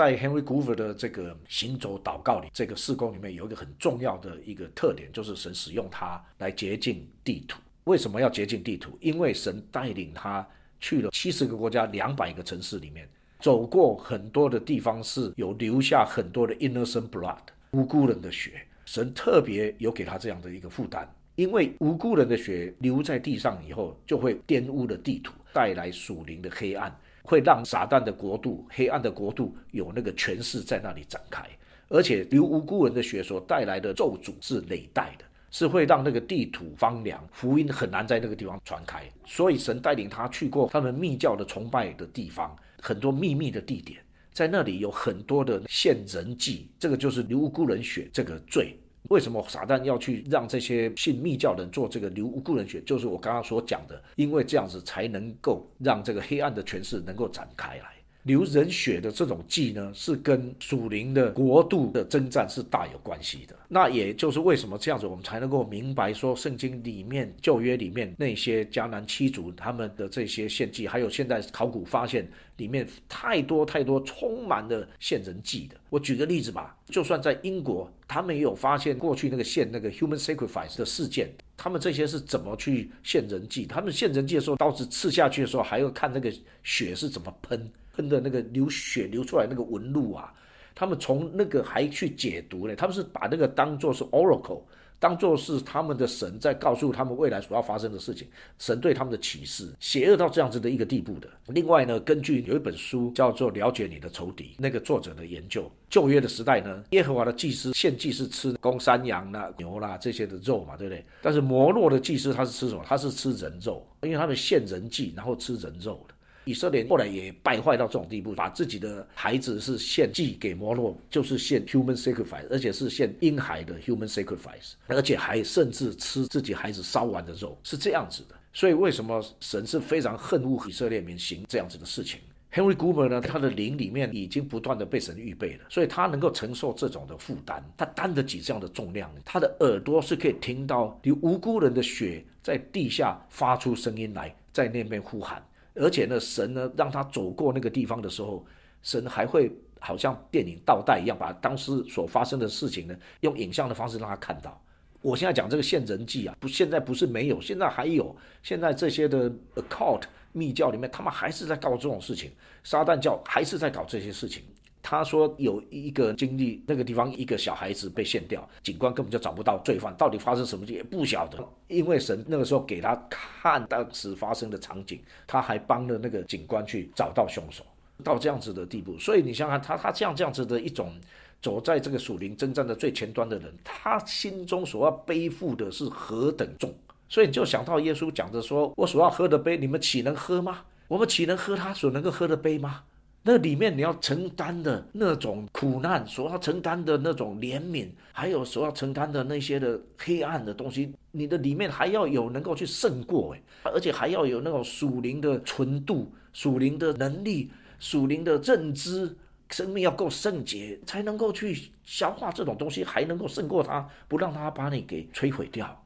在 Henry Goover 的这个行走祷告里，这个事工里面有一个很重要的一个特点，就是神使用它来洁净地图。为什么要洁净地图？因为神带领他去了七十个国家、两百个城市里面，走过很多的地方，是有留下很多的 innocent blood 无辜人的血。神特别有给他这样的一个负担，因为无辜人的血流在地上以后，就会玷污了地图，带来属灵的黑暗，会让撒旦的国度、黑暗的国度有那个权势在那里展开。而且流无辜人的血所带来的咒诅是累代的。是会让那个地土荒凉，福音很难在那个地方传开。所以神带领他去过他们密教的崇拜的地方，很多秘密的地点，在那里有很多的献人祭，这个就是流无辜人血这个罪。为什么撒旦要去让这些信密教人做这个流无辜人血？就是我刚刚所讲的，因为这样子才能够让这个黑暗的权势能够展开来。流人血的这种祭呢，是跟属灵的国度的征战是大有关系的。那也就是为什么这样子，我们才能够明白说，圣经里面旧约里面那些迦南七族他们的这些献祭，还有现在考古发现里面太多太多充满了献人祭的。我举个例子吧，就算在英国，他们也有发现过去那个献那个 human sacrifice 的事件，他们这些是怎么去献人祭？他们献人祭的时候，刀子刺下去的时候，还要看那个血是怎么喷。喷的那个流血流出来那个纹路啊，他们从那个还去解读呢，他们是把那个当做是 oracle，当做是他们的神在告诉他们未来所要发生的事情，神对他们的启示，邪恶到这样子的一个地步的。另外呢，根据有一本书叫做《了解你的仇敌》，那个作者的研究，旧约的时代呢，耶和华的祭司献祭是吃公山羊啦、牛啦这些的肉嘛，对不对？但是摩洛的祭司他是吃什么？他是吃人肉，因为他们献人祭，然后吃人肉。以色列后来也败坏到这种地步，把自己的孩子是献祭给摩洛，就是献 human sacrifice，而且是献婴孩的 human sacrifice，而且还甚至吃自己孩子烧完的肉，是这样子的。所以为什么神是非常恨恶以色列民行这样子的事情？Henry Goober 呢，他的灵里面已经不断的被神预备了，所以他能够承受这种的负担，他担得起这样的重量。他的耳朵是可以听到有无辜人的血在地下发出声音来，在那边呼喊。而且呢，神呢让他走过那个地方的时候，神还会好像电影倒带一样，把当时所发生的事情呢，用影像的方式让他看到。我现在讲这个现人记啊，不，现在不是没有，现在还有。现在这些的 occult 密教里面，他们还是在搞这种事情，撒旦教还是在搞这些事情。他说有一个经历那个地方，一个小孩子被献掉，警官根本就找不到罪犯，到底发生什么也不晓得。因为神那个时候给他看当时发生的场景，他还帮了那个警官去找到凶手，到这样子的地步。所以你想想，他他这样这样子的一种走在这个属灵征战的最前端的人，他心中所要背负的是何等重？所以你就想到耶稣讲着说：“我所要喝的杯，你们岂能喝吗？我们岂能喝他所能够喝的杯吗？”那里面你要承担的那种苦难，所要承担的那种怜悯，还有所要承担的那些的黑暗的东西，你的里面还要有能够去胜过诶，而且还要有那种属灵的纯度、属灵的能力、属灵的认知，生命要够圣洁，才能够去消化这种东西，还能够胜过它，不让它把你给摧毁掉。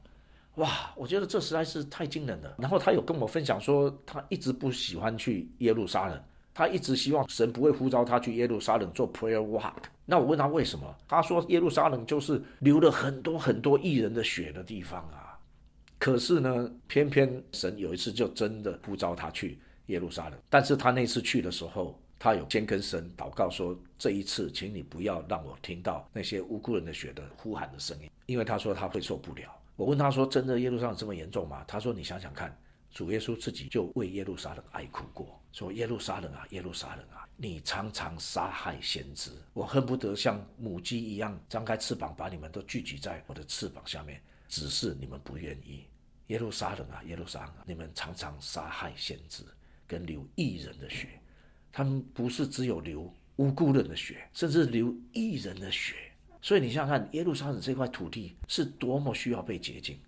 哇，我觉得这实在是太惊人了。然后他有跟我分享说，他一直不喜欢去耶路撒冷。他一直希望神不会呼召他去耶路撒冷做 prayer walk。那我问他为什么？他说耶路撒冷就是流了很多很多艺人的血的地方啊。可是呢，偏偏神有一次就真的呼召他去耶路撒冷。但是他那次去的时候，他有先跟神祷告说：这一次，请你不要让我听到那些无辜人的血的呼喊的声音，因为他说他会受不了。我问他说：真的耶路撒冷这么严重吗？他说：你想想看。主耶稣自己就为耶路撒冷哀哭过，说：“耶路撒冷啊，耶路撒冷啊，你常常杀害先知，我恨不得像母鸡一样张开翅膀，把你们都聚集在我的翅膀下面，只是你们不愿意。耶路撒冷啊，耶路撒冷，你们常常杀害先知，跟流异人的血，他们不是只有流无辜人的血，甚至流异人的血。所以你想想看，耶路撒冷这块土地是多么需要被洁净。”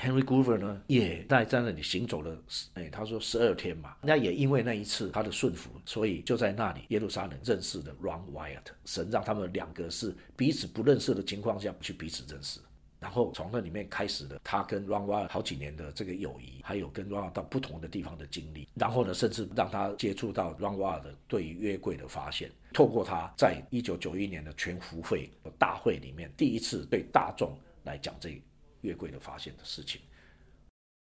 Henry Goover 呢，也在在那里行走了，哎，他说十二天嘛。那也因为那一次他的顺服，所以就在那里耶路撒冷认识了 Ron Wyatt。神让他们两个是彼此不认识的情况下去彼此认识。然后从那里面开始了他跟 Ron w a 好几年的这个友谊，还有跟 Ron 到不同的地方的经历，然后呢，甚至让他接触到 Ron w a 的对于约柜的发现，透过他在一九九一年的全福会大会里面，第一次对大众来讲这越贵的发现的事情。